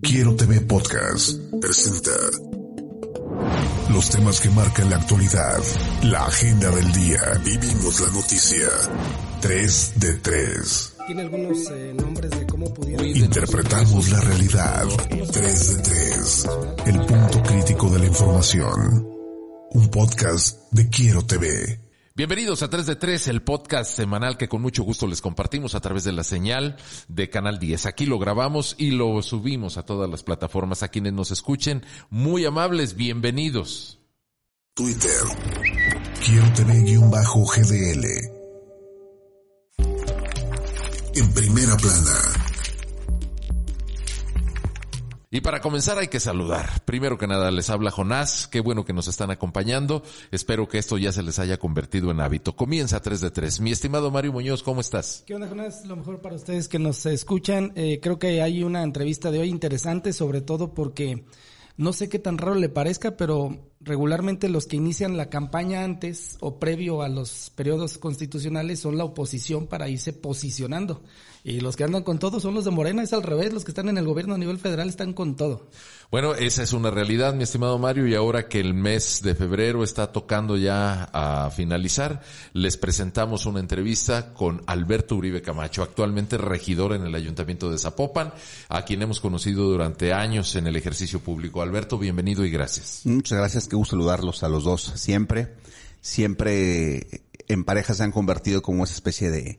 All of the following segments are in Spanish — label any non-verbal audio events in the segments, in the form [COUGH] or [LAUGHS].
Quiero TV Podcast presenta los temas que marcan la actualidad, la agenda del día. Vivimos la noticia. 3 de 3. Tiene algunos eh, nombres de cómo pudieron... Interpretamos la realidad. 3 de 3. El punto crítico de la información. Un podcast de Quiero TV. Bienvenidos a 3 de 3, el podcast semanal que con mucho gusto les compartimos a través de la señal de Canal 10. Aquí lo grabamos y lo subimos a todas las plataformas. A quienes nos escuchen, muy amables, bienvenidos. Twitter. Quiero TV-GDL. En primera plana. Y para comenzar hay que saludar. Primero que nada les habla Jonás, qué bueno que nos están acompañando. Espero que esto ya se les haya convertido en hábito. Comienza 3 de 3. Mi estimado Mario Muñoz, ¿cómo estás? ¿Qué onda Jonás? Lo mejor para ustedes que nos escuchan. Eh, creo que hay una entrevista de hoy interesante, sobre todo porque no sé qué tan raro le parezca, pero regularmente los que inician la campaña antes o previo a los periodos constitucionales son la oposición para irse posicionando. Y los que andan con todo son los de Morena, es al revés, los que están en el gobierno a nivel federal están con todo. Bueno, esa es una realidad, mi estimado Mario, y ahora que el mes de febrero está tocando ya a finalizar, les presentamos una entrevista con Alberto Uribe Camacho, actualmente regidor en el Ayuntamiento de Zapopan, a quien hemos conocido durante años en el ejercicio público. Alberto, bienvenido y gracias. Muchas gracias, qué gusto saludarlos a los dos siempre. Siempre en pareja se han convertido como esa especie de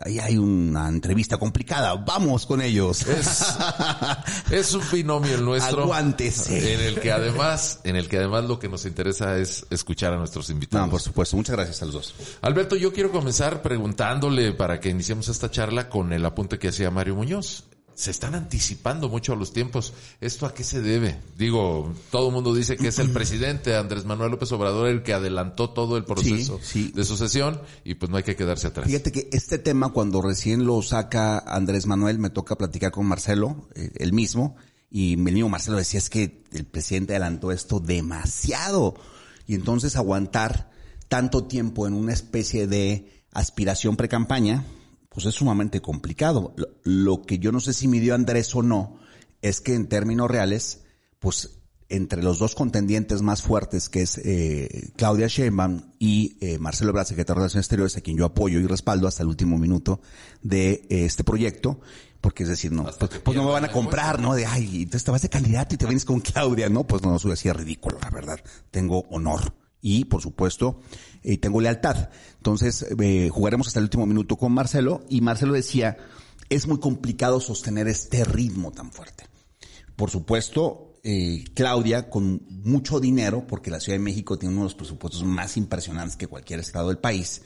ahí hay una entrevista complicada, vamos con ellos. [LAUGHS] Es, un binomio el nuestro. Aguántese. En el que además, en el que además lo que nos interesa es escuchar a nuestros invitados. No, por supuesto. Muchas gracias a los dos. Alberto, yo quiero comenzar preguntándole para que iniciemos esta charla con el apunte que hacía Mario Muñoz se están anticipando mucho a los tiempos. ¿Esto a qué se debe? Digo, todo el mundo dice que es el [CLEARS THROAT] presidente Andrés Manuel López Obrador el que adelantó todo el proceso de sucesión y pues no hay que quedarse atrás. Fíjate que este tema cuando recién lo saca Andrés Manuel me toca platicar con Marcelo, eh, el mismo, y el mismo Marcelo decía es que el presidente adelantó esto demasiado y entonces aguantar tanto tiempo en una especie de aspiración pre-campaña, pues es sumamente complicado. Lo, que yo no sé si midió Andrés o no, es que en términos reales, pues entre los dos contendientes más fuertes, que es eh, Claudia Sheinbaum y eh, Marcelo Ebrard, secretario de Relaciones Exteriores, a quien yo apoyo y respaldo hasta el último minuto de eh, este proyecto, porque es decir, no, pues, pues, no me van a comprar, ¿no? De, ay, entonces te vas de candidato y te vienes con Claudia, ¿no? Pues no, soy así ridículo, la verdad. Tengo honor y, por supuesto, eh, tengo lealtad. Entonces, eh, jugaremos hasta el último minuto con Marcelo y Marcelo decía, es muy complicado sostener este ritmo tan fuerte. Por supuesto, eh, Claudia, con mucho dinero, porque la Ciudad de México tiene uno de los presupuestos más impresionantes que cualquier estado del país,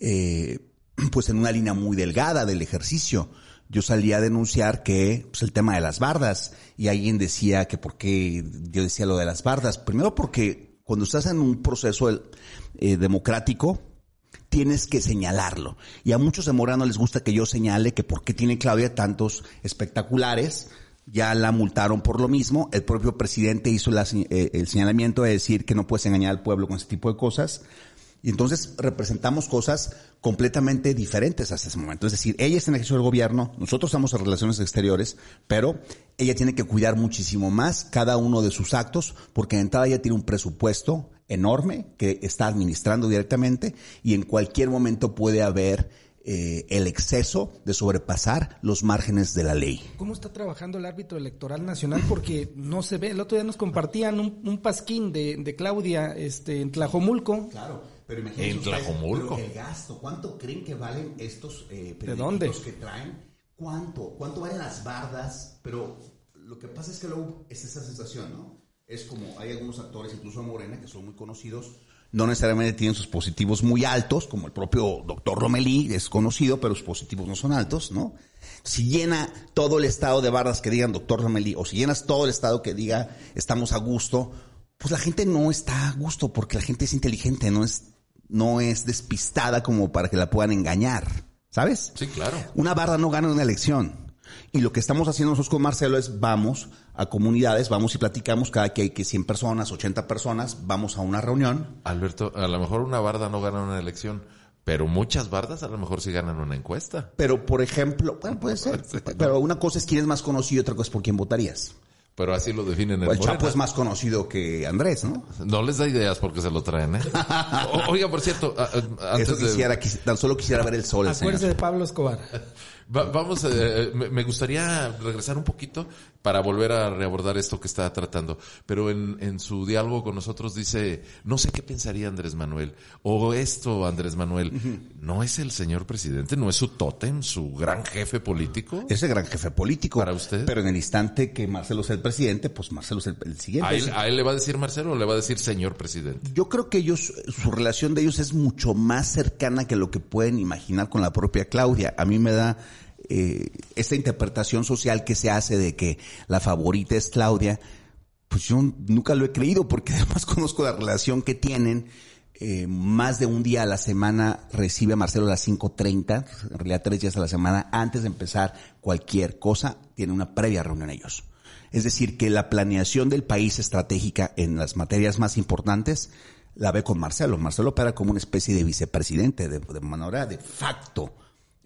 [CLEARS THROAT] pues en una línea muy delgada del ejercicio. Yo salí a denunciar que pues, el tema de las bardas y alguien decía que por qué yo decía lo de las bardas. Primero porque cuando estás en un proceso eh, democrático, tienes que señalarlo. Y a muchos de Morano les gusta que yo señale que por qué tiene Claudia tantos espectaculares. Ya la multaron por lo mismo. El propio presidente hizo eh, el señalamiento de decir que no puedes engañar al pueblo con ese tipo de cosas. Y entonces representamos cosas completamente diferentes hasta ese momento. Es decir, ella está en el ejercicio del gobierno, nosotros estamos en relaciones exteriores, pero ella tiene que cuidar muchísimo más cada uno de sus actos, porque de entrada ella tiene un presupuesto enorme que está administrando directamente y en cualquier momento puede haber eh, el exceso de sobrepasar los márgenes de la ley. ¿Cómo está trabajando el árbitro electoral nacional? Porque no se ve. El otro día nos compartían un, pasquín de, Claudia este, en Tlajomulco. Claro, pero imagínense en Tlajomulco. el gasto, ¿cuánto creen que valen estos eh, ¿De dónde? que traen? ¿Cuánto? ¿Cuánto valen las bardas? Pero lo que pasa es que luego es esa sensación, ¿no? Es como hay algunos actores, incluso Morena, que son muy conocidos, no necesariamente tienen sus positivos muy altos, como el propio doctor Romelí, es conocido, pero sus positivos no son altos, ¿no? Si llena todo el estado de barras que digan doctor Romelí, o si llenas todo el estado que diga estamos a gusto, pues la gente no está a gusto porque la gente es inteligente, no es, no es despistada como para que la puedan engañar, ¿sabes? Sí, claro. Una barra no gana una elección. Y lo que estamos haciendo nosotros con Marcelo es vamos a comunidades, vamos y platicamos cada que hay que 100 personas, 80 personas, vamos a una reunión. Alberto, a lo mejor una barda no gana una elección, pero muchas bardas a lo mejor sí ganan una encuesta. Pero, por ejemplo, bueno, puede [LAUGHS] ser. Pero una cosa es quién es más conocido y otra cosa es por quién votarías. Pero así lo definen en el Morena. Chapo es más conocido que Andrés, ¿no? No les da ideas porque se lo traen, ¿eh? Oiga, por cierto, antes Eso quisiera, de... tan solo quisiera ver el sol. Acuérdese de Pablo Escobar. vamos, eh, me gustaría regresar un poquito para volver a reabordar esto que está tratando. Pero en, en su diálogo con nosotros dice, no sé qué pensaría Andrés Manuel. O esto, Andrés Manuel, ¿no es el señor presidente? ¿No es su tótem, su gran jefe político? Es el gran jefe político. Para usted. Pero en el instante que Marcelo el presidente, pues Marcelo es el, siguiente. ¿A él, le va a decir Marcelo o le va a decir señor presidente? Yo creo que ellos, su relación de ellos es mucho más cercana que lo que pueden imaginar con la propia Claudia. A mí me da eh, esta interpretación social que se hace de que la favorita es Claudia, pues yo nunca lo he creído porque [LAUGHS] además conozco la relación que tienen. Eh, más de un día a la semana recibe a Marcelo a las 5.30, en realidad tres días a la semana, antes de empezar cualquier cosa, tiene una previa reunión ellos. Es decir, que la planeación del país estratégica en las materias más importantes la ve con Marcelo. Marcelo opera como una especie de vicepresidente, de, de manera de facto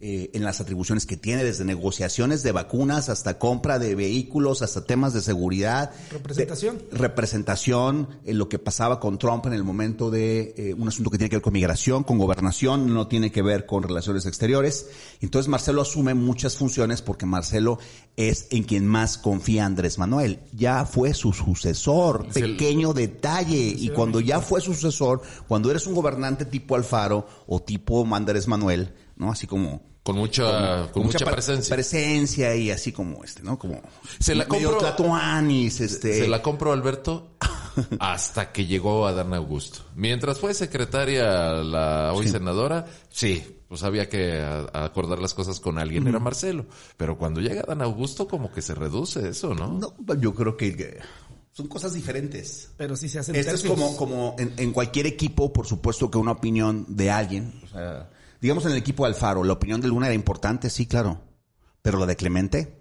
eh, en las atribuciones que tiene, desde negociaciones de vacunas hasta compra de vehículos, hasta temas de seguridad. Representación. representación, en lo que pasaba con Trump en el momento de eh, un asunto que tiene que ver con migración, con gobernación, no tiene que ver con relaciones exteriores. Entonces Marcelo asume muchas funciones porque Marcelo es en quien más confía Andrés Manuel. Ya fue su sucesor, pequeño detalle. Y cuando ya fue su sucesor, cuando eres un gobernante tipo Alfaro o tipo Andrés Manuel, ¿no? Así como con mucha con, mucha, presencia. presencia y así como este no como se la compró este se la compró Alberto hasta que llegó a Dan Augusto. Mientras fue secretaria la hoy senadora sí pues había que acordar las cosas con alguien era Marcelo. Pero cuando llega Dan Augusto como que se reduce eso no no yo creo que son cosas diferentes. Pero sí se hacen Esto es como, como en, en, cualquier equipo, por supuesto que una opinión de alguien, o sea, Digamos en el equipo de Alfaro, la opinión de Luna era importante, sí, claro. Pero la de Clemente.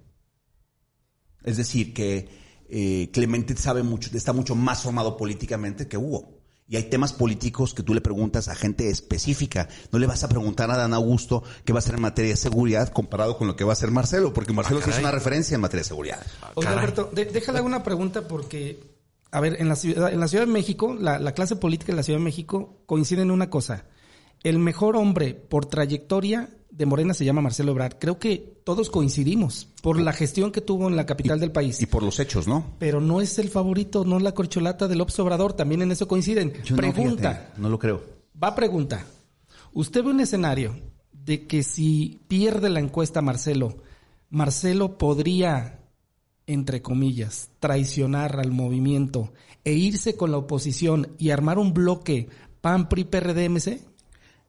Es decir, que eh, Clemente sabe mucho, está mucho más formado políticamente que Hugo. Y hay temas políticos que tú le preguntas a gente específica. No le vas a preguntar a Dan Augusto qué va a hacer en materia de seguridad comparado con lo que va a hacer Marcelo, porque Marcelo ah, es una referencia en materia de seguridad. Oye, Alberto, déjale una pregunta porque, a ver, en la ciudad, en la Ciudad de México, la, la clase política de la Ciudad de México coincide en una cosa el mejor hombre por trayectoria de Morena se llama Marcelo Ebrard. Creo que todos coincidimos por la gestión que tuvo en la capital del país. Y por los hechos, ¿no? Pero no es el favorito, no es la corcholata del López Obrador, también en eso coinciden. pregunta. No, no lo creo. Va pregunta. ¿Usted ve un escenario de que si pierde la encuesta Marcelo, Marcelo podría, entre comillas, traicionar al movimiento e irse con la oposición y armar un bloque PAN-PRI-PRD-MC?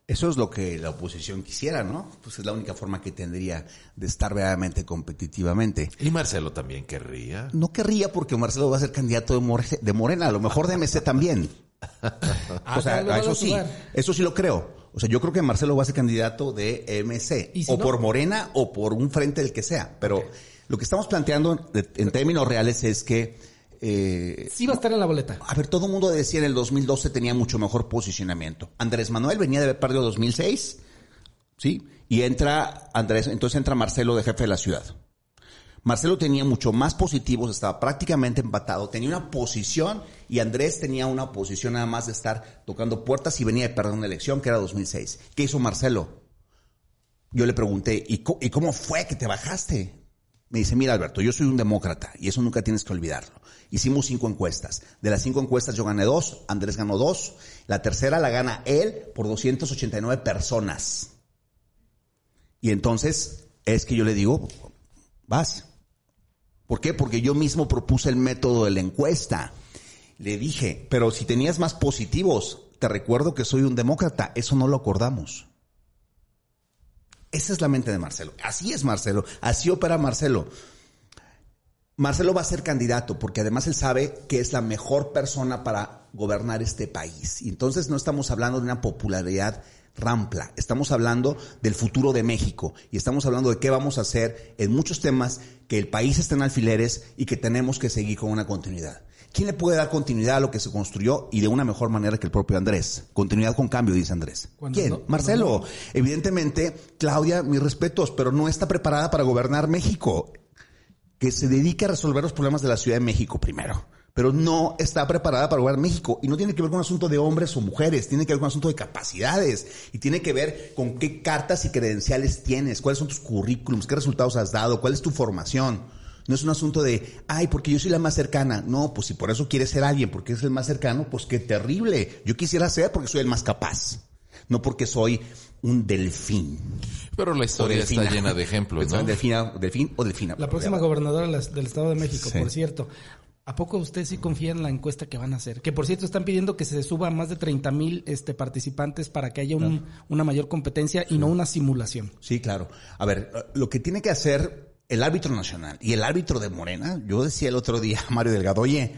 Eso es lo que la oposición quisiera, ¿no? Pues es la única forma que tendría de estar verdaderamente competitivamente. ¿Y Marcelo también querría? No querría porque Marcelo va a ser candidato de, Morena, a lo mejor de MC también. [LAUGHS] o sea, eso sí, eso sí lo creo. O sea, yo creo que Marcelo va a ser candidato de MC, o por Morena o por un frente del que sea. Pero lo que estamos planteando en términos reales es que eh, sí va a estar en la boleta. A ver, todo el mundo decía en el 2012 tenía mucho mejor posicionamiento. Andrés Manuel venía de haber perdido 2006, ¿sí? Y entra Andrés, entonces entra Marcelo de jefe de la ciudad. Marcelo tenía mucho más positivos, estaba prácticamente empatado, tenía una posición y Andrés tenía una posición nada más de estar tocando puertas y venía de perder una elección que era 2006. ¿Qué hizo Marcelo? Yo le pregunté, ¿y cómo fue que te bajaste? Me dice, mira Alberto, yo soy un demócrata y eso nunca tienes que olvidarlo. Hicimos cinco encuestas. De las cinco encuestas yo gané dos, Andrés ganó dos. La tercera la gana él por 289 personas. Y entonces es que yo le digo, vas. ¿Por qué? Porque yo mismo propuse el método de la encuesta. Le dije, pero si tenías más positivos, te recuerdo que soy un demócrata. Eso no lo acordamos. Esa es la mente de Marcelo. Así es Marcelo. Así opera Marcelo. Marcelo va a ser candidato porque además él sabe que es la mejor persona para gobernar este país. Y entonces no estamos hablando de una popularidad rampla, estamos hablando del futuro de México y estamos hablando de qué vamos a hacer en muchos temas que el país está en alfileres y que tenemos que seguir con una continuidad. ¿Quién le puede dar continuidad a lo que se construyó y de una mejor manera que el propio Andrés? Continuidad con cambio, dice Andrés. ¿Quién? Marcelo. Evidentemente, Claudia, mis respetos, pero no está preparada para gobernar México. Que se dedique a resolver los problemas de la Ciudad de México primero. Pero no está preparada para gobernar México. Y no tiene que ver con un asunto de hombres o mujeres, tiene que ver con un asunto de capacidades. Y tiene que ver con qué cartas y credenciales tienes, cuáles son tus currículums, qué resultados has dado, cuál es tu formación. No es un asunto de, ay, porque yo soy la más cercana. No, pues si por eso quieres ser alguien, porque es el más cercano, pues qué terrible. Yo quisiera ser porque soy el más capaz. No porque soy un delfín. Pero la historia está llena de ejemplos, ¿no? Delfina, delfín o delfina. La próxima gobernadora del Estado de México, por cierto. ¿A poco usted sí confía en la encuesta que van a hacer? Que por cierto están pidiendo que se suba a más de 30 mil este, participantes para que haya una mayor competencia y no una simulación. Sí, claro. A ver, lo que tiene que hacer el árbitro nacional y el árbitro de Morena, yo decía el otro día a Mario Delgado, oye,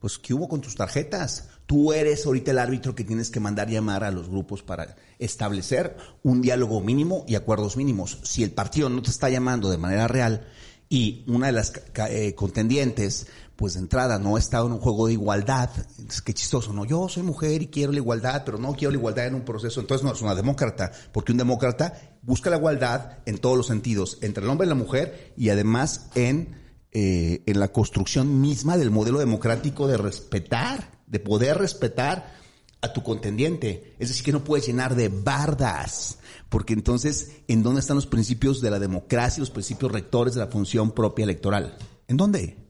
pues ¿qué hubo con tus tarjetas? Tú eres ahorita el árbitro que tienes que mandar llamar a los grupos para establecer un diálogo mínimo y acuerdos mínimos. Si el partido no te está llamando de manera real y una de las eh, contendientes pues de entrada no he estado en un juego de igualdad. Es que chistoso, ¿no? Yo soy mujer y quiero la igualdad, pero no quiero la igualdad en un proceso. Entonces no es una demócrata, porque un demócrata busca la igualdad en todos los sentidos, entre el hombre y la mujer y además en, eh, en la construcción misma del modelo democrático de respetar, de poder respetar a tu contendiente. Es decir, que no puedes llenar de bardas, porque entonces, ¿en dónde están los principios de la democracia, los principios rectores de la función propia electoral? ¿En dónde?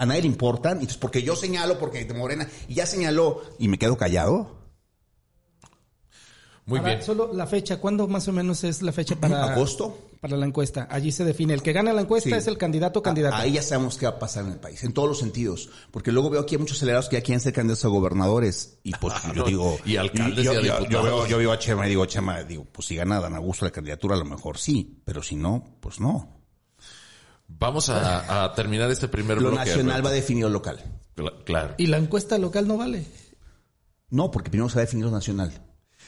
a nadie le importan, entonces porque yo señalo, porque Morena, y ya señaló, y me quedo callado. Muy bien. Solo la fecha, ¿cuándo más o menos es la fecha para agosto? Para la encuesta. Allí se define. El que gana la encuesta es el candidato o candidata. Ahí ya sabemos qué va a pasar en el país, en todos los sentidos. Porque luego veo aquí a muchos acelerados que ya quieren ser candidatos a gobernadores. Y pues yo digo. Y alcaldes yo, y yo, yo, veo, yo veo a Chema y digo, Chema, digo, pues si gana Dan Augusto la candidatura, a lo mejor sí. Pero si no, pues no. Vamos a, terminar este primer bloque. Lo nacional va a definir lo local. Claro. ¿Y la encuesta local no vale? No, porque primero se va a definir lo nacional.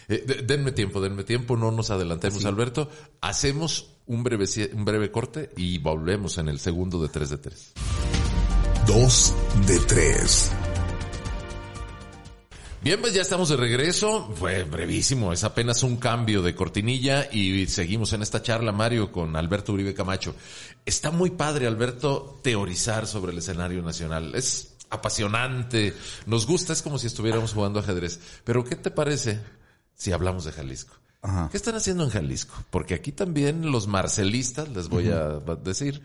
Eh, denme tiempo, denme tiempo, no nos adelantemos, Alberto. Hacemos un breve, un breve corte y volvemos en el segundo de 3 de 3. 2 de 3. Bien, pues ya estamos de regreso. Fue brevísimo, es apenas un cambio de cortinilla y seguimos en esta charla, Mario, con Alberto Uribe Camacho. Está muy padre, Alberto, teorizar sobre el escenario nacional. Es apasionante, nos gusta, es como si estuviéramos jugando ajedrez. Pero ¿qué te parece si hablamos de Jalisco? ¿Qué están haciendo en Jalisco? Porque aquí también los marcelistas, les voy a decir,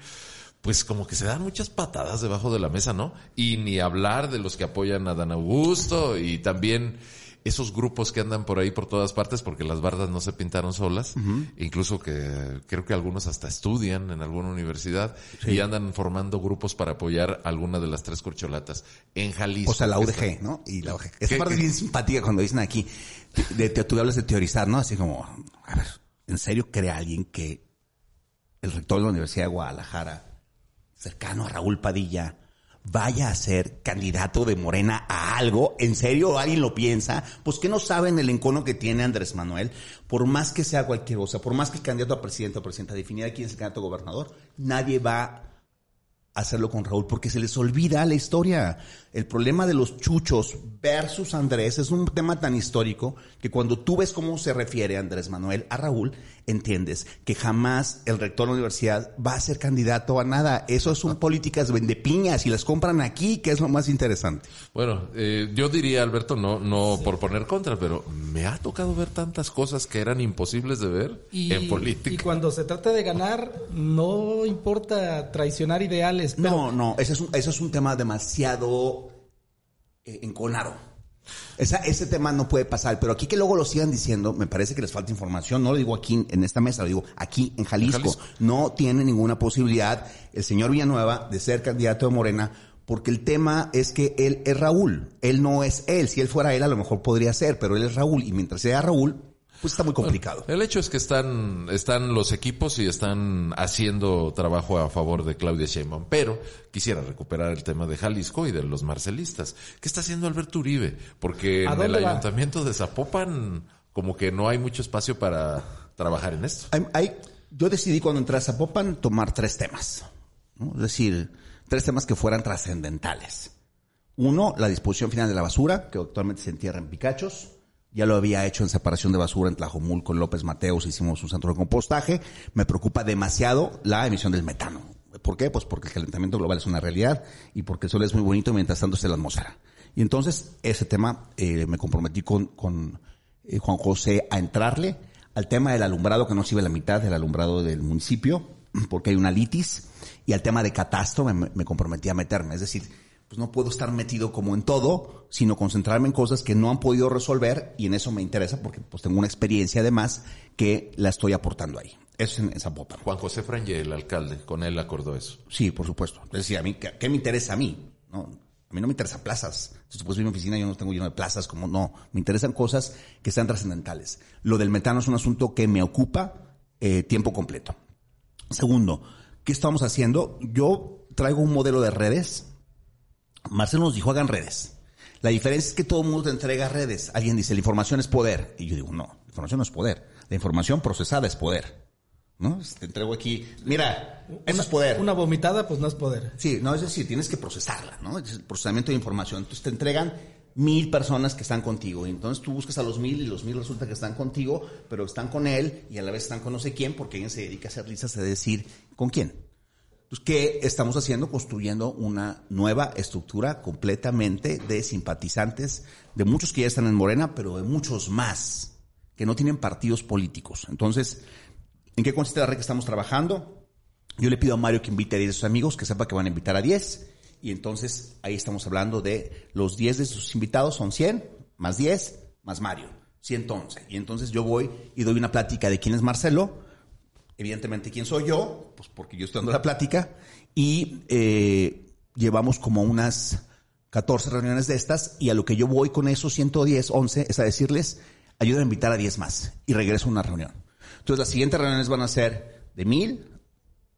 pues como que se dan muchas patadas debajo de la mesa, ¿no? Y ni hablar de los que apoyan a Dan Augusto y también esos grupos que andan por ahí por todas partes porque las bardas no se pintaron solas, incluso que creo que algunos hasta estudian en alguna universidad y andan formando grupos para apoyar alguna de las tres corcholatas en Jalisco. O sea, la UDG, ¿no? Y la UDG. Esa parte es bien simpática cuando dicen aquí, de, de, tú hablas de teorizar, ¿no? Así como, a ver, ¿en serio cree alguien que el rector de la Universidad de Guadalajara cercano a Raúl Padilla vaya a ser candidato de Morena a algo, ¿en serio alguien lo piensa? Pues que no saben el encono que tiene Andrés Manuel, por más que sea cualquier cosa, por más que el candidato a presidente o presidenta definiera quién es el candidato a gobernador, nadie va hacerlo con Raúl porque se les olvida la historia. El problema de los chuchos versus Andrés es un tema tan histórico que cuando tú ves cómo se refiere Andrés Manuel a Raúl, entiendes que jamás el rector de la universidad va a ser candidato a nada. Eso son políticas de piñas y las compran aquí, que es lo más interesante. Bueno, eh, yo diría, Alberto, no, no por poner contra, pero me ha tocado ver tantas cosas que eran imposibles de ver en política. Y cuando se trata de ganar, no importa traicionar ideales. No, no, ese es un, ese es un tema demasiado eh, enconado. Esa, ese tema no puede pasar, pero aquí que luego lo sigan diciendo, me parece que les falta información, no lo digo aquí en esta mesa, lo digo aquí en Jalisco. No tiene ninguna posibilidad el señor Villanueva de ser candidato de Morena porque el tema es que él es Raúl, él no es él. Si él fuera él, a lo mejor podría ser, pero él es Raúl y mientras sea Raúl, pues está muy complicado. El hecho es que están, están los equipos y están haciendo trabajo a favor de Claudia Sheinbaum, pero quisiera recuperar el tema de Jalisco y de los marcelistas. ¿Qué está haciendo Alberto Uribe? Porque en el ayuntamiento de Zapopan como que no hay mucho espacio para trabajar en esto. Hay, yo decidí cuando entré a Zapopan tomar tres temas, es decir, tres temas que fueran trascendentales. Uno, la disposición final de la basura, que actualmente se entierra en Picachos. Ya lo había hecho en separación de basura en Tlajomul con López Mateos, hicimos un centro de compostaje. Me preocupa demasiado la emisión del metano. ¿Por qué? Pues porque el calentamiento global es una realidad y porque el sol es muy bonito mientras tanto está la atmósfera. Y entonces ese tema eh, me comprometí con, con eh, Juan José a entrarle al tema del alumbrado que no sirve la mitad del alumbrado del municipio porque hay una litis y al tema de catastro me, me comprometí a meterme. Es decir, pues no puedo estar metido como en todo, sino concentrarme en cosas que no han podido resolver y en eso me interesa porque pues tengo una experiencia además que la estoy aportando ahí. Eso es en Zapopan. Juan José Franje, el alcalde, con él acordó eso. Sí, por supuesto. Es decir, a mí, ¿qué, me interesa a mí? No, a mí no me interesan plazas. Si tú mi oficina, yo no tengo lleno de plazas, como no. Me interesan cosas que sean trascendentales. Lo del metano es un asunto que me ocupa eh, tiempo completo. Segundo, ¿qué estamos haciendo? Yo traigo un modelo de redes Marcelo nos dijo, hagan redes. La diferencia es que todo el mundo te entrega redes. Alguien dice, la información es poder. Y yo digo, no, la información no es poder. La información procesada es poder. ¿No? Te entrego aquí, mira, eso es poder. Una vomitada, pues no es poder. Sí, no, es decir, tienes que procesarla, ¿no? Es el procesamiento de información. Entonces te entregan mil personas que están contigo. Y entonces tú buscas a los mil y los mil resulta que están contigo, pero están con él y a la vez están con no sé quién porque alguien se dedica a hacer listas de decir con quién. Pues, ¿qué estamos haciendo? Construyendo una nueva estructura completamente de simpatizantes, de muchos que ya están en Morena, pero de muchos más, que no tienen partidos políticos. Entonces, ¿en qué consiste la red que estamos trabajando? Yo le pido a Mario que invite a 10 de sus amigos, que sepa que van a invitar a 10, y entonces ahí estamos hablando de los 10 de sus invitados, son 100, más 10, más Mario, 111. Y entonces yo voy y doy una plática de quién es Marcelo, evidentemente, ¿quién soy yo? Pues porque yo estoy dando la plática y eh, llevamos como unas 14 reuniones de estas y a lo que yo voy con esos 110, 11 es a decirles, ayuda a invitar a 10 más y regreso a una reunión. Entonces las siguientes reuniones van a ser de 1000,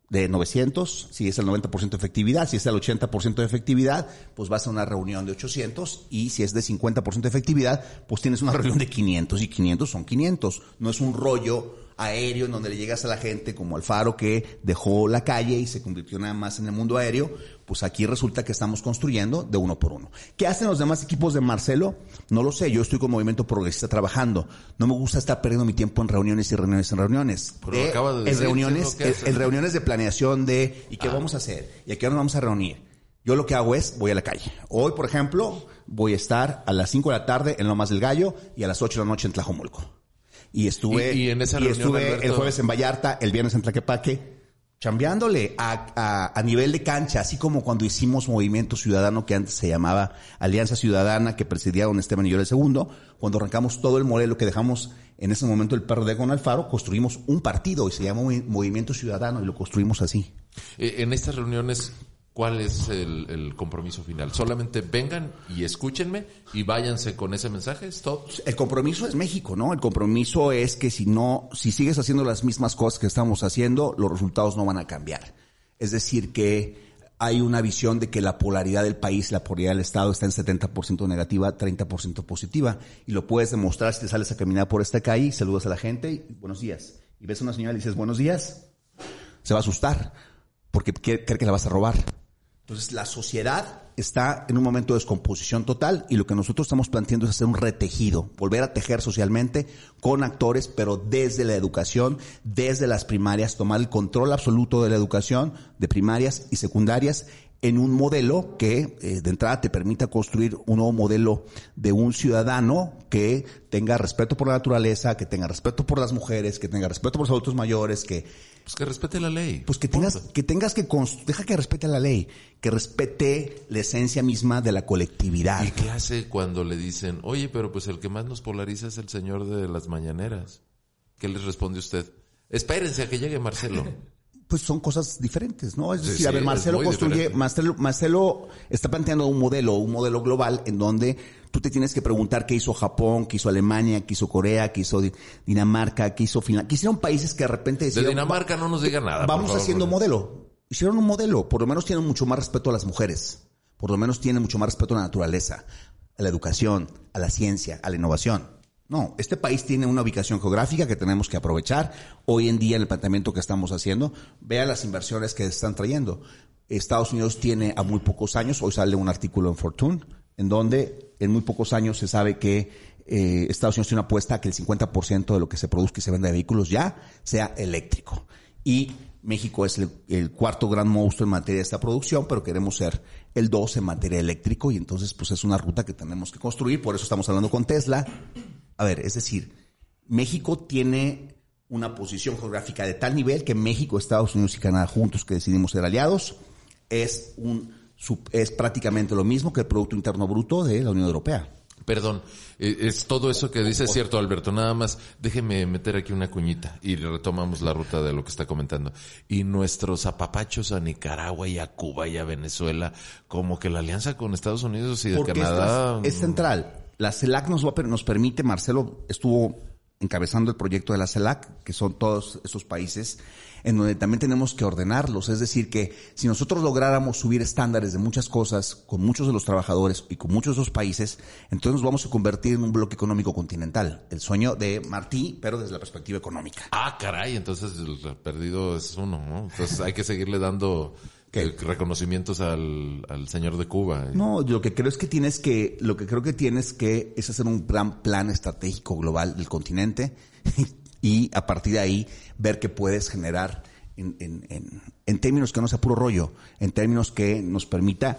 de 900, si es el 90% de efectividad, si es el 80% de efectividad, pues vas a una reunión de 800 y si es de 50% de efectividad, pues tienes una reunión de 500 y 500 son 500. No es un rollo aéreo en donde le llegas a la gente como Alfaro que dejó la calle y se convirtió nada más en el mundo aéreo, pues aquí resulta que estamos construyendo de uno por uno. ¿Qué hacen los demás equipos de Marcelo? No lo sé, yo estoy con Movimiento Progresista trabajando. No me gusta estar perdiendo mi tiempo en reuniones y reuniones en reuniones. Eh, en reuniones, en, reuniones de planeación de ¿y qué ah. vamos a hacer? ¿Y a qué hora nos vamos a reunir? Yo lo que hago es, voy a la calle. Hoy, por ejemplo, voy a estar a las 5 de la tarde en Lomas del Gallo y a las 8 de la noche en Tlajomulco y estuve, y, en esa estuve el jueves en Vallarta, el viernes en Tlaquepaque, chambeándole a, a, nivel de cancha, así como cuando hicimos Movimiento Ciudadano, que antes se llamaba Alianza Ciudadana, que presidía don Esteban y yo el segundo, cuando arrancamos todo el modelo que dejamos en ese momento el PRD con Alfaro, construimos un partido y se llamó Movimiento Ciudadano y lo construimos así. Eh, en estas reuniones, ¿Cuál es el, compromiso final? Solamente vengan y escúchenme y váyanse con ese mensaje. ¿Stop? El compromiso es México, ¿no? El compromiso es que si no, si sigues haciendo las mismas cosas que estamos haciendo, los resultados no van a cambiar. Es decir, que hay una visión de que la polaridad del país, la polaridad del Estado está en 70% negativa, 30% positiva. Y lo puedes demostrar si te sales a caminar por esta calle, saludas a la gente y buenos días. Y ves a una señora y dices buenos días, se va a asustar porque cree que la vas a robar entonces, la sociedad está en un momento de descomposición total y lo que nosotros estamos planteando es hacer un retejido, volver a tejer socialmente con actores, pero desde la educación, desde las primarias, tomar el control absoluto de la educación de primarias y secundarias en un modelo que eh, de entrada te permita construir un nuevo modelo de un ciudadano que tenga respeto por la naturaleza, que tenga respeto por las mujeres, que tenga respeto por los adultos mayores, que pues que respete la ley. Pues que tengas, que tengas que, deja que respete la ley, que respete la esencia misma de la colectividad. ¿Y qué hace cuando le dicen, oye, pero pues el que más nos polariza es el señor de las mañaneras? ¿Qué les responde usted? Espérense a que llegue Marcelo. [LAUGHS] pues son cosas diferentes, ¿no? Es Sí, decir, a ver, Marcelo construye. Marcelo, Marcelo está planteando un modelo, un modelo global en donde tú te tienes que preguntar qué hizo Japón, qué hizo Alemania, qué hizo Corea, qué hizo Di- Dinamarca, qué hizo Finlandia, que hicieron países que de repente De decían, Dinamarca no nos diga nada. vamos favor. haciendo modelo. Hicieron un modelo, por lo menos tienen mucho más respeto a las mujeres, por lo menos tienen mucho más respeto a la naturaleza, a la educación, a la ciencia, a la innovación. No, este país tiene una ubicación geográfica que tenemos que aprovechar. Hoy en día, en el planteamiento que estamos haciendo, vea las inversiones que están trayendo. Estados Unidos tiene a muy pocos años, hoy sale un artículo en Fortune, en donde en muy pocos años se sabe que eh, Estados Unidos tiene una apuesta a que el 50% de lo que se produzca y se venda de vehículos ya sea eléctrico. Y México es el, cuarto gran monstruo en materia de esta producción, pero queremos ser el 2 en materia eléctrico y entonces pues es una ruta que tenemos que construir, por eso estamos hablando con Tesla. A ver, es decir, México tiene una posición geográfica de tal nivel que México, Estados Unidos y Canadá juntos que decidimos ser aliados es un es prácticamente lo mismo que el producto interno bruto de la Unión Europea. Perdón, eh, es todo eso que dice es cierto, Alberto. Nada más, déjeme meter aquí una cuñita y retomamos la ruta de lo que está comentando. Y nuestros apapachos a Nicaragua y a Cuba y a Venezuela, como que la alianza con Estados Unidos y de Porque Canadá. es, es central. La CELAC nos, va nos permite, Marcelo estuvo encabezando el proyecto de la CELAC, que son todos esos países, en donde también tenemos que ordenarlos. Es decir, que si nosotros lográramos subir estándares de muchas cosas con muchos de los trabajadores y con muchos de esos países, entonces nos vamos a convertir en un bloque económico continental. El sueño de Martí, pero desde la perspectiva económica. Ah, caray, entonces el perdido es uno, ¿no? Entonces hay que seguirle dando ¿Qué? reconocimientos al, al señor de Cuba. No, lo que creo es que tienes que, lo que creo que tienes que es hacer un gran plan estratégico global del continente [LAUGHS] y a partir de ahí ver qué puedes generar en, en, en, en términos que no sea puro rollo, en términos que nos permita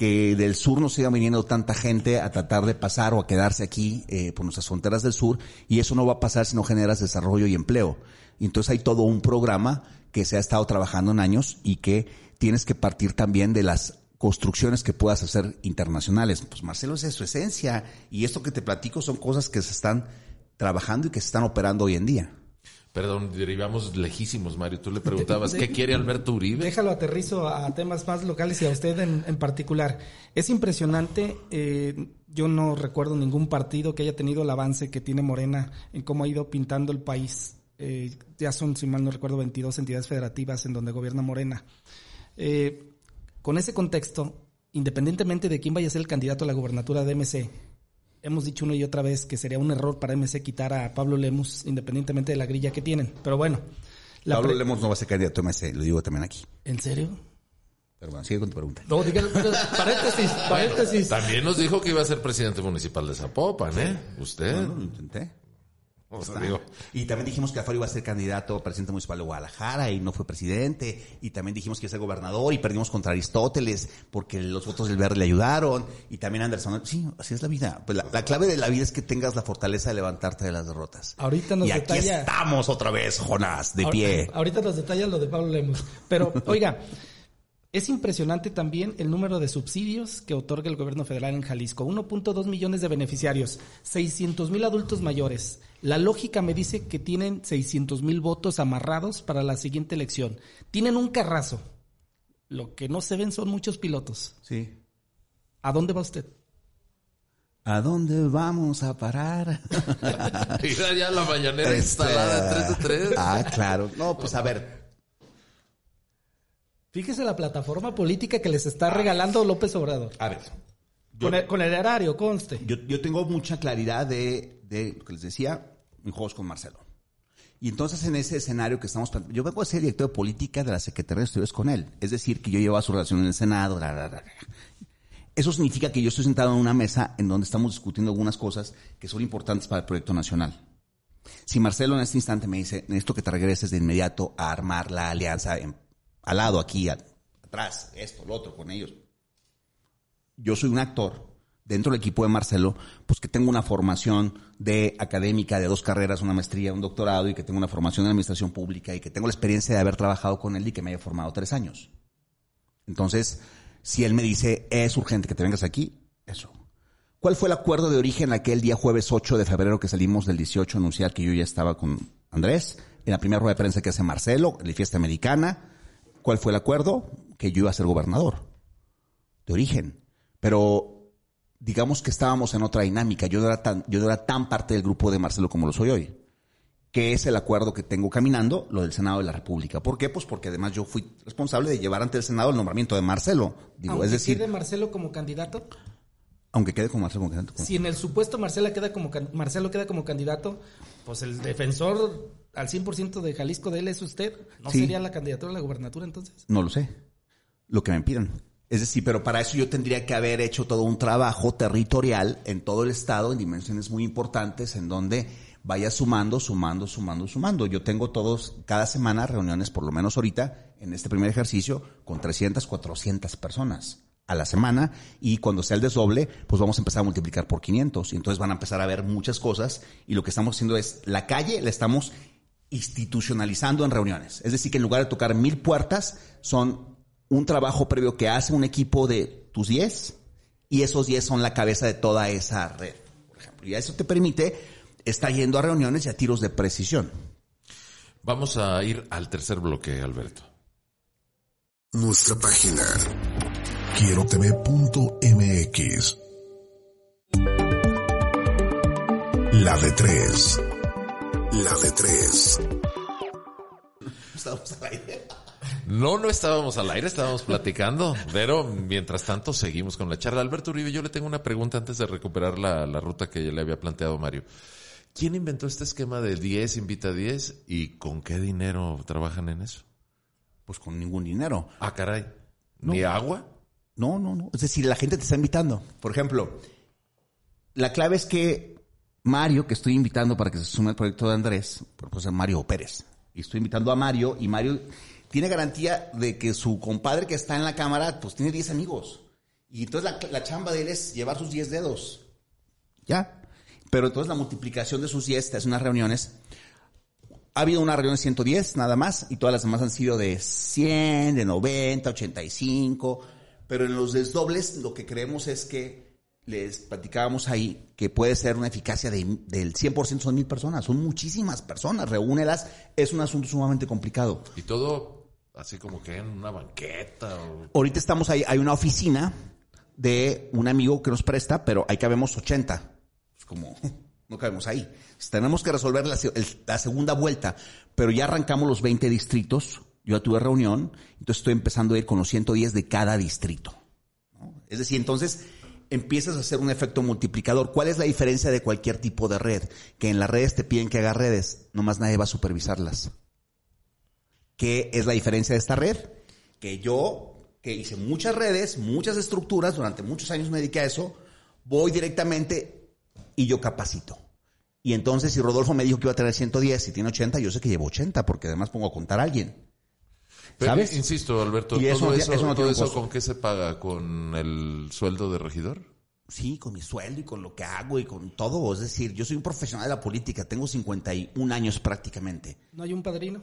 que del sur no siga viniendo tanta gente a tratar de pasar o a quedarse aquí eh, por nuestras fronteras del sur y eso no va a pasar si no generas desarrollo y empleo. Y entonces hay todo un programa que se ha estado trabajando en años y que tienes que partir también de las construcciones que puedas hacer internacionales. Pues Marcelo esa es su esencia y esto que te platico son cosas que se están trabajando y que se están operando hoy en día. Perdón, derivamos lejísimos, Mario. Tú le [LAUGHS] preguntabas, ¿qué quiere Alberto Uribe? Déjalo aterrizo a temas más locales y a usted en, en particular. Es impresionante, eh, yo no recuerdo ningún partido que haya tenido el avance que tiene Morena en cómo ha ido pintando el país. Eh, ya son, si mal no recuerdo, 22 entidades federativas en donde gobierna Morena. Eh, con ese contexto, independientemente de quién vaya a ser el candidato a la gubernatura de MC, hemos dicho una y otra vez que sería un error para MC quitar a Pablo Lemus, independientemente de la grilla que tienen. Pero bueno. la Pablo Lemos no va a ser candidato a MC, lo digo también aquí. ¿En serio? Pero bueno, sigue con tu pregunta. No, diga, paréntesis, paréntesis. También nos dijo que iba a ser presidente municipal de Zapopan, ¿eh? Usted. No, lo intenté. O sea, digo, Y también dijimos que Alfaro iba a ser candidato a presidente municipal de Guadalajara y no fue presidente. Y también dijimos que iba a ser gobernador y perdimos contra Aristóteles porque los votos del verde le ayudaron. Y también Anderson. Sí, así es la vida. Pues la, la clave de la vida es que tengas la fortaleza de levantarte de las derrotas. Ahorita nos y aquí detalla- estamos otra vez, Jonás, de pie. Ahorita nos detalla lo de Pablo Lemos. Pero, [LAUGHS] oiga, es impresionante también el número de subsidios que otorga el gobierno federal en Jalisco. 1.2 millones de beneficiarios, 600 mil adultos mayores. La lógica me dice que tienen 600 mil votos amarrados para la siguiente elección. Tienen un carrazo. Lo que no se ven son muchos pilotos. Sí. ¿A dónde va usted? ¿A dónde vamos a parar? [LAUGHS] mira ya la mañanera Este, instalada en 3 de 3. Ah, claro. No, pues a ver. Fíjese la plataforma política que les está regalando López Obrador. A ver. Con el, con el erario, conste. Yo, yo tengo mucha claridad de, de lo que les decía, en juegos con Marcelo. Y entonces en ese escenario que estamos plan- yo vengo a ser director de política de la Secretaría de Estudios con él. Es decir, que yo llevo a su relación en el Senado. bla, bla, bla. Eso significa que yo estoy sentado en una mesa en donde estamos discutiendo algunas cosas que son importantes para el proyecto nacional. Si Marcelo en este instante me dice, necesito que te regreses de inmediato a armar la alianza en- al lado, aquí, atrás, esto, lo otro, con ellos, yo soy un actor dentro del equipo de Marcelo, pues que tengo una formación de académica de dos carreras, una maestría, un doctorado y que tengo una formación en administración pública y que tengo la experiencia de haber trabajado con él y que me haya formado tres años. Entonces, si él me dice, es urgente que te vengas aquí, eso. ¿Cuál fue el acuerdo de origen aquel día jueves 8 de febrero que salimos del 18 a anunciar que yo ya estaba con Andrés? en la primera rueda de prensa que hace Marcelo, en la fiesta americana. ¿Cuál fue el acuerdo? Que yo iba a ser gobernador de origen. Pero digamos que estábamos en otra dinámica. Yo no era tan, yo no era tan parte del grupo de Marcelo como lo soy hoy. Que es el acuerdo que tengo caminando, lo del Senado de la República. ¿Por qué? Pues porque además yo fui responsable de llevar ante el Senado el nombramiento de Marcelo. Digo, Aunque es decir, quede Marcelo como candidato, aunque quede con Marcelo como candidato. si en el supuesto queda como Marcelo queda como candidato, pues el defensor al 100% de Jalisco de él es usted. ¿No Sí. sería la candidatura a la gubernatura entonces? No lo sé. Lo que me piden. Es decir, pero para eso yo tendría que haber hecho todo un trabajo territorial en todo el estado, en dimensiones muy importantes, en donde vaya sumando, sumando, sumando, sumando. Yo tengo todos, cada semana reuniones, por lo menos ahorita, en este primer ejercicio, con 300, 400 personas a la semana y cuando sea el desdoble, pues vamos a empezar a multiplicar por 500 y entonces van a empezar a ver muchas cosas y lo que estamos haciendo es la calle la estamos institucionalizando en reuniones. Es decir, que en lugar de tocar mil puertas, son un trabajo previo que hace un equipo de tus 10 y esos 10 son la cabeza de toda esa red, por ejemplo. Y eso te permite estar yendo a reuniones y a tiros de precisión. Vamos a ir al tercer bloque, Alberto. Nuestra página quiero tv.mx. La de tres. La de tres. Estamos al aire. No, no estábamos al aire, estábamos platicando, pero mientras tanto seguimos con la charla. Alberto Uribe, yo le tengo una pregunta antes de recuperar la, la ruta que le había planteado Mario. ¿Quién inventó este esquema de 10 invita a 10 y con qué dinero trabajan en eso? Pues con ningún dinero. Ah, caray. ¿Ni agua? No, no, no. Es decir, la gente te está invitando. Por ejemplo, la clave es que Mario, que estoy invitando para que se sume al proyecto de Andrés, pues es Mario Pérez. Y estoy invitando a Mario y Mario tiene garantía de que su compadre que está en la cámara, pues tiene 10 amigos. Y entonces la, chamba de él es llevar sus 10 dedos. ¿Ya? Pero entonces la multiplicación de sus 10, te hace unas reuniones. Ha habido una reunión de 110 nada más y todas las demás han sido de 100, de 90, 85. Pero en los desdobles lo que creemos es que les platicábamos ahí que puede ser una eficacia de- del 100% son mil personas, son muchísimas personas, reúnelas, es un asunto sumamente complicado. Y todo así como que en una banqueta o... Ahorita estamos ahí, hay una oficina de un amigo que nos presta, pero ahí cabemos 80. Es como, [LAUGHS] no cabemos ahí. Tenemos que resolver la, la segunda vuelta, pero ya arrancamos los 20 distritos. Yo ya tuve reunión, entonces estoy empezando a ir con los 110 de cada distrito. ¿no? Es decir, entonces empiezas a hacer un efecto multiplicador. ¿Cuál es la diferencia de cualquier tipo de red? Que en las redes te piden que hagas redes, nomás nadie va a supervisarlas. ¿Qué es la diferencia de esta red? Que yo, que hice muchas redes, muchas estructuras, durante muchos años me dediqué a eso, voy directamente y yo capacito. Y entonces, si Rodolfo me dijo que iba a tener 110 y tiene 80, yo sé que llevo 80, porque además pongo a contar a alguien. Pero, ¿Sabes? Insisto, Alberto, Y eso todo no- eso, eso no todo eso costo. ¿con qué se paga? ¿Con el sueldo de regidor? Sí, con mi sueldo y con lo que hago y con todo. Es decir, yo soy un profesional de la política, tengo 51 años prácticamente. ¿No hay un padrino?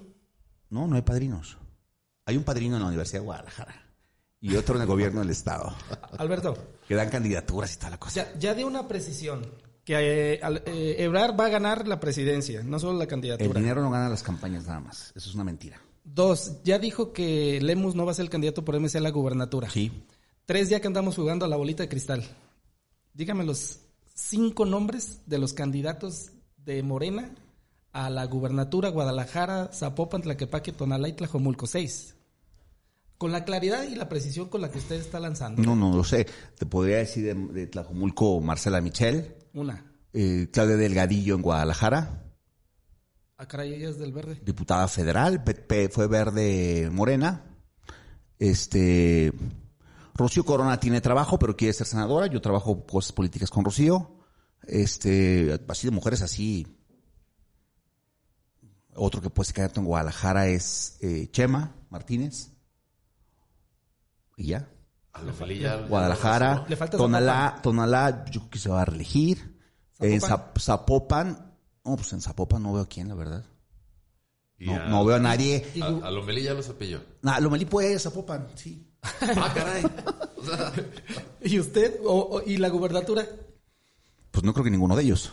No, no hay padrinos. Hay un padrino en la Universidad de Guadalajara y otro en el gobierno del Estado, [LAUGHS] Alberto, que dan candidaturas y toda la cosa. ya, ya de una precisión que eh, al- eh, Ebrard va a ganar la presidencia, no solo la El candidatura. dinero no gana las campañas nada más. Eso es una mentira. Dos, ya dijo que Lemus no va a ser el candidato por MC a la gubernatura. Sí. Tres, ya que andamos jugando a la bolita de cristal. Dígame los cinco nombres de los candidatos de Morena a la gubernatura Guadalajara, Zapopan, Tlaquepaque, Tonalá y Tlajomulco. Seis. Con la claridad y la precisión con la que usted está lanzando. No, no lo sé. Te podría decir de, de Tlajomulco Marcela Michel, Una. eh, Claudia Delgadillo en Guadalajara, A caray, ella es del verde. diputada federal, fue verde morena. Este Rocío Corona tiene trabajo, pero quiere ser senadora. Yo trabajo cosas políticas con Rocío. Este, así de mujeres así. Otro que puede ser candidato en Guadalajara es eh, Chema Martínez. Y ya. Guadalajara, Le falta Tonalá, Tonalá, yo creo que se va a reelegir. En Zapopan. Zap- Zapopan, no, pues en Zapopan no veo a quién, la verdad. Y No, a- no veo a nadie. A, a Lomelí ya lo cepilló. Nah, Lomelí puede ir a Zapopan, sí. [LAUGHS] Ah, caray. [LAUGHS] O sea, ¿Y usted? O- o- ¿Y la gubernatura? Pues no creo que ninguno de ellos.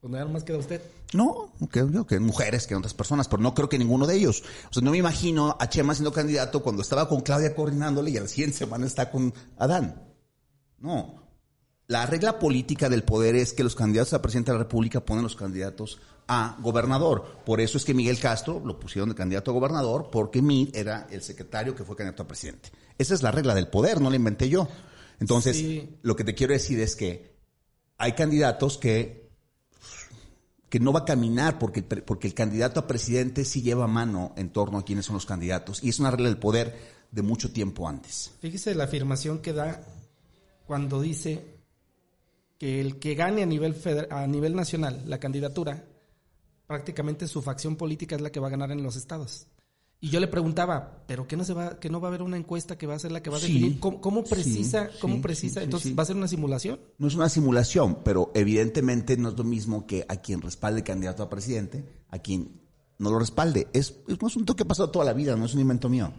Pues nada más queda usted. No, que, que mujeres, que otras personas, pero no creo que ninguno de ellos. O sea, no me imagino a Chema siendo candidato cuando estaba con Claudia coordinándole y a la siguiente semana está con Adán. No. La regla política del poder es que los candidatos a presidente de la República ponen los candidatos a gobernador. Por eso es que Miguel Castro lo pusieron de candidato a gobernador, porque Mid era el secretario que fue candidato a presidente. Esa es la regla del poder, no la inventé yo. Entonces, Sí. lo que te quiero decir es que hay candidatos que que no va a caminar porque porque el candidato a presidente sí lleva mano en torno a quiénes son los candidatos. Y es una regla del poder de mucho tiempo antes. Fíjese la afirmación que da cuando dice que el que gane a nivel feder- a nivel nacional la candidatura, prácticamente su facción política es la que va a ganar en los estados. Y yo le preguntaba, ¿pero qué no se va, que no va a haber una encuesta que va a ser la que va a Sí, definir cómo, cómo precisa, sí, cómo precisa? sí, Entonces. ¿va a ser una simulación? No es una simulación, pero evidentemente no es lo mismo que a quien respalde candidato a presidente, a quien no lo respalde. Es, es un asunto que ha pasado toda la vida, no es un invento mío.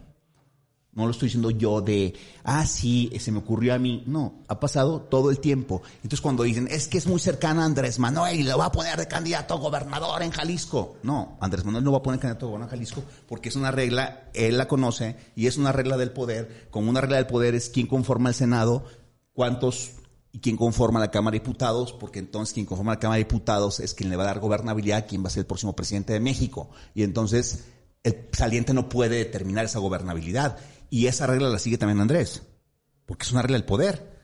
No lo estoy diciendo yo de, ah, sí, se me ocurrió a mí. No, ha pasado todo el tiempo. Entonces cuando dicen, es que es muy cercana a Andrés Manuel y lo va a poner de candidato a gobernador en Jalisco. No, Andrés Manuel no va a poner candidato a gobernador en Jalisco porque es una regla, él la conoce y es una regla del poder. Como una regla del poder es quién conforma el Senado, cuántos y quién conforma la Cámara de Diputados, porque entonces quien conforma la Cámara de Diputados es quien le va a dar gobernabilidad a quien va a ser el próximo presidente de México. Y entonces el saliente no puede determinar esa gobernabilidad. Y esa regla la sigue también Andrés, porque es una regla del poder.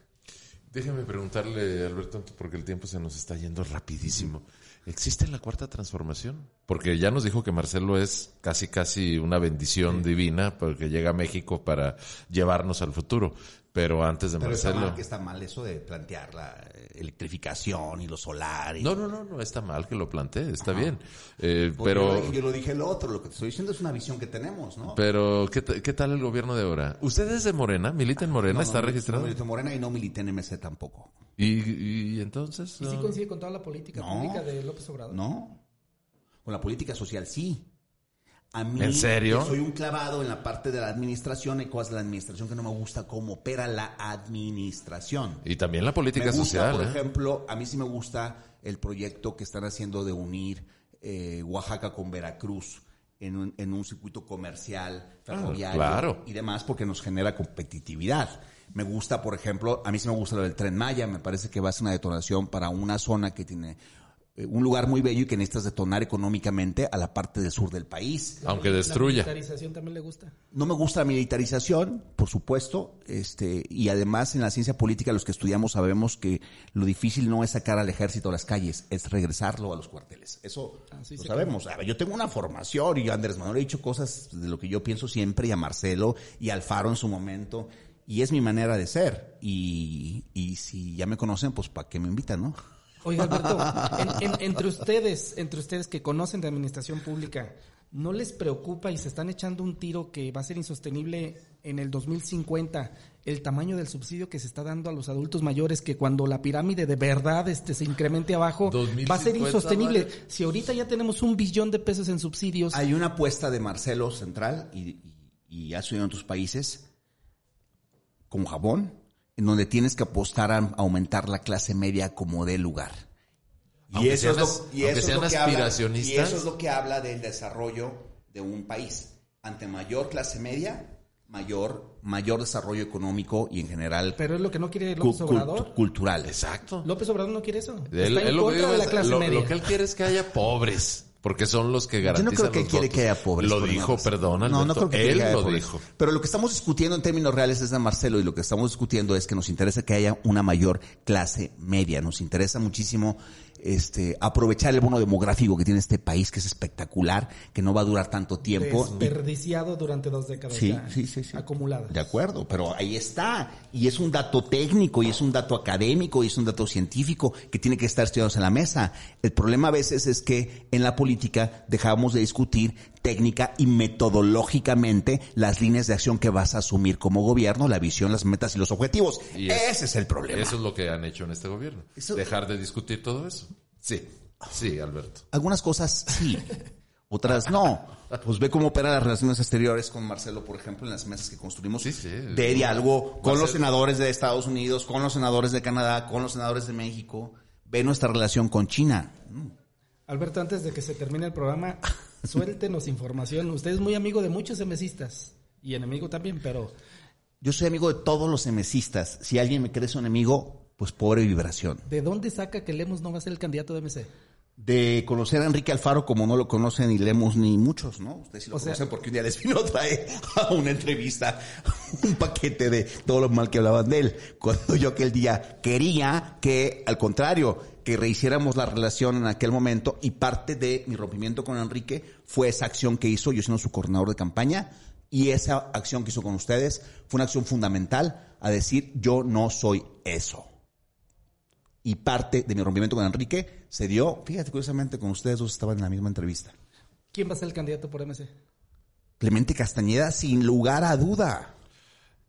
Déjame preguntarle, Alberto, porque el tiempo se nos está yendo rapidísimo. ¿Existe la cuarta transformación? Porque ya nos dijo que Marcelo es casi, casi una bendición divina, porque llega a México para llevarnos al futuro. Pero antes de Pero está Marcelo... mal, que está mal eso de plantear la eh, electrificación y lo solar. y- No, no, no, no está mal que lo plantee, está bien. Eh, Porque pero, yo, lo dije- yo lo dije el otro, lo que te estoy diciendo es una visión que tenemos, ¿no? pero ¿qué, qué tal el gobierno de ahora? ¿Usted es de Morena? ¿Milita en Morena? No, no, ¿Está no, registrado? No milito en Morena y no milité en MC tampoco. ¿Y, y entonces? ¿Y sí no? coincide con toda la política No. pública de López Obrador? No. Con la política social sí. A mí, ¿En serio? soy un clavado en la parte de la administración, hay cosas de la administración que no me gusta cómo opera la administración. Y también la política me gusta, social, por ¿eh? ejemplo, a mí sí me gusta el proyecto que están haciendo de unir eh, Oaxaca con Veracruz en un, en un circuito comercial, ferroviario Ah, claro. y demás, porque nos genera competitividad. Me gusta, por ejemplo, a mí sí me gusta lo del tren Maya, me parece que va a ser una detonación para una zona que tiene un lugar muy bello y que necesitas detonar económicamente a la parte del sur del país. Aunque ¿La destruya. militarización también le gusta? No me gusta la militarización, por supuesto, este, y además en la ciencia política los que estudiamos sabemos que lo difícil no es sacar al ejército a las calles, es regresarlo a los cuarteles. Eso Así lo sabemos. A ver, yo tengo una formación y yo Andrés Manuel he dicho cosas de lo que yo pienso siempre y a Marcelo y a Alfaro en su momento. Y es mi manera de ser. Y, y si ya me conocen, pues ¿para qué me invitan, no? Oiga, Alberto, en- en- entre ustedes, entre ustedes que conocen de administración pública, ¿no les preocupa y se están echando un tiro que va a ser insostenible en el 2050 el tamaño del subsidio que se está dando a los adultos mayores que cuando la pirámide de verdad este se incremente abajo va a ser 2050, insostenible? Si ahorita ya tenemos un billón de pesos en subsidios, Hay una apuesta de Marcelo Central y, y, y ha sucedido en otros países con Japón, en donde tienes que apostar a aumentar la clase media como de lugar. Y eso, es lo, y eso es lo que habla, y eso es lo que habla del desarrollo de un país. Ante mayor clase media, mayor, mayor desarrollo económico y en general pero es lo que no quiere cu- López cult- Obrador. cultural. Exacto. López Obrador no quiere eso. Él- Está él en lo que contra digo de la es- clase lo, media. lo que él quiere es que haya pobres, porque son los que Yo garantizan no creo que los quiere votos. que haya pobres. Lo por dijo, más. perdón, No, no Alberto. creo que él que haya lo pobres. dijo. Pero lo que estamos discutiendo en términos reales es de Marcelo y lo que estamos discutiendo es que nos interesa que haya una mayor clase media. Nos interesa muchísimo este aprovechar el bono demográfico que tiene este país que es espectacular, que no va a durar tanto tiempo. Desperdiciado durante dos décadas Sí, ya sí, sí, sí. acumuladas. De acuerdo, pero ahí está. Y es un dato técnico, y es un dato académico, y es un dato científico que tiene que estar estudiados en la mesa. El problema a veces es que en la política dejamos de discutir técnica y metodológicamente las líneas de acción que vas a asumir como gobierno, la visión, las metas y los objetivos. Y es- Ese es el problema. Eso es lo que han hecho en este gobierno. Eso- Dejar de discutir todo eso. Sí, sí, Alberto. Algunas cosas sí, otras no. Pues ve cómo operan las relaciones exteriores con Marcelo, por ejemplo, en las mesas que construimos Sí, sí. de diálogo con los senadores de Estados Unidos, con los senadores de Canadá, con los senadores de México. ve nuestra relación con China. Alberto, antes de que se termine el programa, suéltenos información. Usted es muy amigo de muchos emesistas y enemigo también, pero Yo soy amigo de todos los emesistas. Si alguien me cree su enemigo, pues pobre vibración. ¿de dónde saca que Lemos no va a ser el candidato de MC? De conocer a Enrique Alfaro como no lo conocen ni leemos ni muchos, ¿no? Ustedes sí lo O sea- conocen porque un día les vino a traer a una entrevista [LAUGHS] un paquete de todo lo mal que hablaban de él. Cuando yo aquel día quería que, al contrario, que rehiciéramos la relación en aquel momento y parte de mi rompimiento con Enrique fue esa acción que hizo, yo siendo su coordinador de campaña, y esa acción que hizo con ustedes fue una acción fundamental a decir yo no soy eso y parte de mi rompimiento con Enrique se dio, fíjate, curiosamente, con ustedes dos estaban en la misma entrevista. ¿Quién va a ser el candidato por MC? Clemente Castañeda, sin lugar a duda.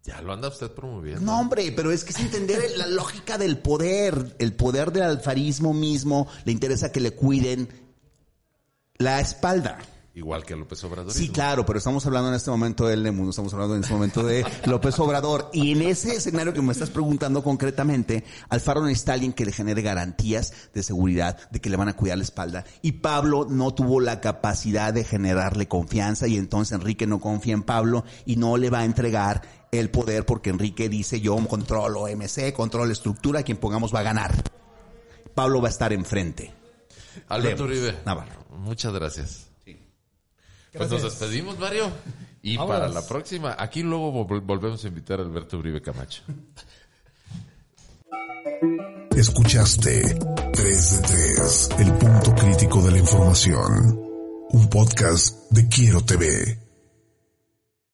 Ya lo anda usted promoviendo. No, hombre, pero es que es entender [LAUGHS] la lógica del poder, el poder del alfarismo mismo, le interesa que le cuiden la espalda. Igual que López Obrador. Sí, claro, pero estamos hablando en este momento del Nemu, no estamos hablando en este momento de [LAUGHS] López Obrador. Y en ese escenario que me estás preguntando concretamente, Alfaro necesita alguien que le genere garantías de seguridad, de que le van a cuidar la espalda. Y Pablo no tuvo la capacidad de generarle confianza y entonces Enrique no confía en Pablo y no le va a entregar el poder porque Enrique dice yo controlo MC, controlo estructura, quien pongamos va a ganar. Pablo va a estar enfrente. Alberto Uribe. Navarro. Muchas gracias. Pues nos despedimos, Mario. Y Vámonos. para la próxima, aquí luego vol- volvemos a invitar a Alberto Uribe Camacho. Escuchaste 3 de 3, el punto crítico de la información. Un podcast de Quiero TV.